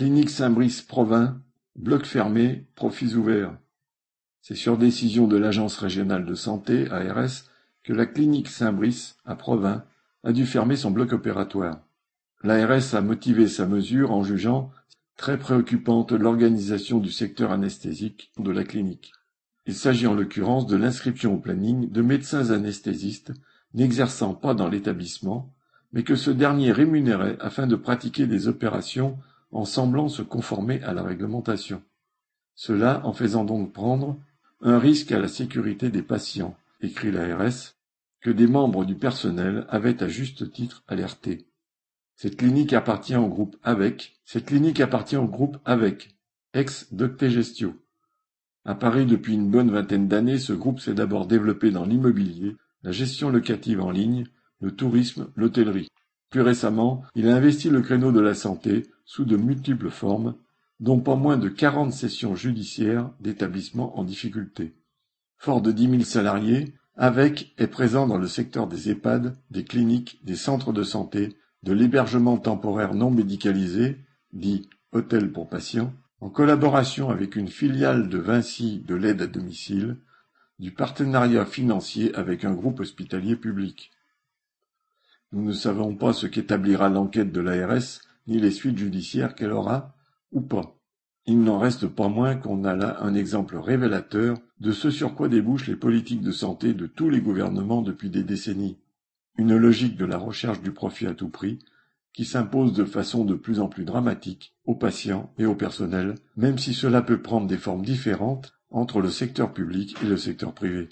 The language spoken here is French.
Clinique Saint-Brice Provins, bloc fermé, profits ouverts. C'est sur décision de l'Agence régionale de santé, ARS, que la clinique Saint-Brice, à Provins, a dû fermer son bloc opératoire. L'ARS a motivé sa mesure en jugeant très préoccupante l'organisation du secteur anesthésique de la clinique. Il s'agit en l'occurrence de l'inscription au planning de médecins anesthésistes n'exerçant pas dans l'établissement, mais que ce dernier rémunérait afin de pratiquer des opérations en semblant se conformer à la réglementation. Cela en faisant donc prendre un risque à la sécurité des patients, écrit l'ARS, que des membres du personnel avaient à juste titre alerté. Cette clinique appartient au groupe Avec, cette clinique appartient au groupe Avec, ex-Doctegestio. À Paris depuis une bonne vingtaine d'années, ce groupe s'est d'abord développé dans l'immobilier, la gestion locative en ligne, le tourisme, l'hôtellerie. Plus récemment, il a investi le créneau de la santé sous de multiples formes, dont pas moins de quarante sessions judiciaires d'établissements en difficulté. Fort de dix mille salariés, avec est présent dans le secteur des EHPAD, des cliniques, des centres de santé, de l'hébergement temporaire non médicalisé, dit hôtel pour patients, en collaboration avec une filiale de Vinci de l'aide à domicile, du partenariat financier avec un groupe hospitalier public. Nous ne savons pas ce qu'établira l'enquête de l'ARS, ni les suites judiciaires qu'elle aura, ou pas. Il n'en reste pas moins qu'on a là un exemple révélateur de ce sur quoi débouchent les politiques de santé de tous les gouvernements depuis des décennies. Une logique de la recherche du profit à tout prix, qui s'impose de façon de plus en plus dramatique aux patients et au personnel, même si cela peut prendre des formes différentes entre le secteur public et le secteur privé.